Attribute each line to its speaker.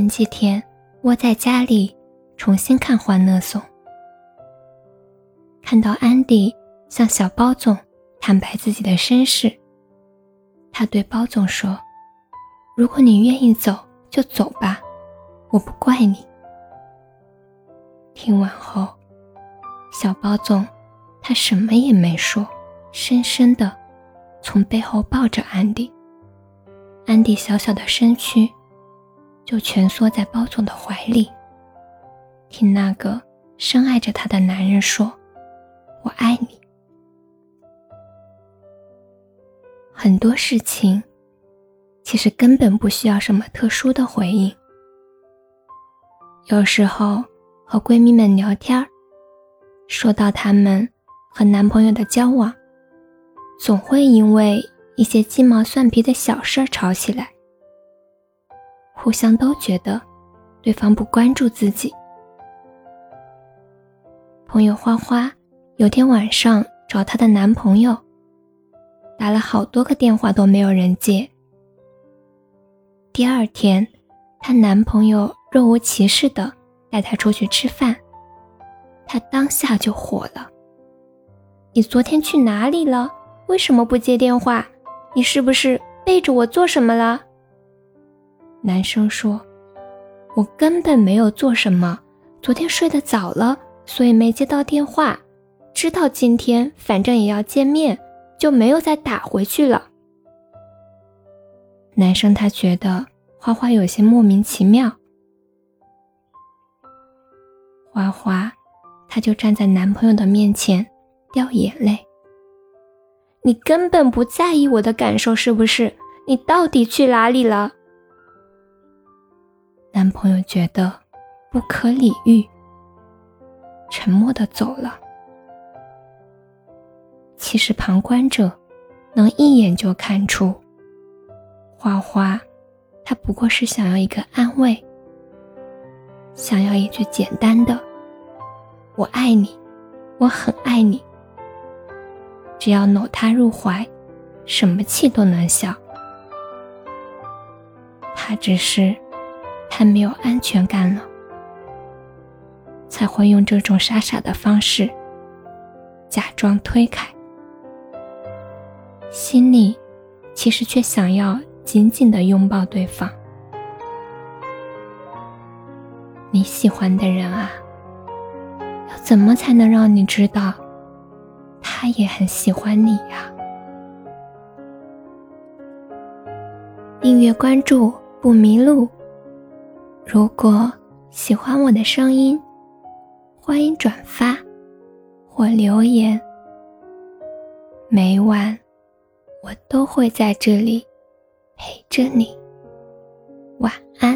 Speaker 1: 前几天窝在家里重新看《欢乐颂》，看到安迪向小包总坦白自己的身世。他对包总说：“如果你愿意走，就走吧，我不怪你。”听完后，小包总他什么也没说，深深的从背后抱着安迪。安迪小小的身躯。就蜷缩在包总的怀里，听那个深爱着他的男人说：“我爱你。”很多事情其实根本不需要什么特殊的回应。有时候和闺蜜们聊天说到她们和男朋友的交往，总会因为一些鸡毛蒜皮的小事吵起来。互相都觉得对方不关注自己。朋友花花有天晚上找她的男朋友，打了好多个电话都没有人接。第二天，她男朋友若无其事的带她出去吃饭，她当下就火了：“你昨天去哪里了？为什么不接电话？你是不是背着我做什么了？”男生说：“我根本没有做什么，昨天睡得早了，所以没接到电话。知道今天反正也要见面，就没有再打回去了。”男生他觉得花花有些莫名其妙。花花，他就站在男朋友的面前掉眼泪。你根本不在意我的感受，是不是？你到底去哪里了？男朋友觉得不可理喻，沉默的走了。其实旁观者能一眼就看出，花花，他不过是想要一个安慰，想要一句简单的“我爱你，我很爱你”，只要搂她入怀，什么气都能消。他只是。太没有安全感了，才会用这种傻傻的方式假装推开，心里其实却想要紧紧的拥抱对方。你喜欢的人啊，要怎么才能让你知道他也很喜欢你呀？订阅关注不迷路。如果喜欢我的声音，欢迎转发或留言。每晚我都会在这里陪着你。晚安，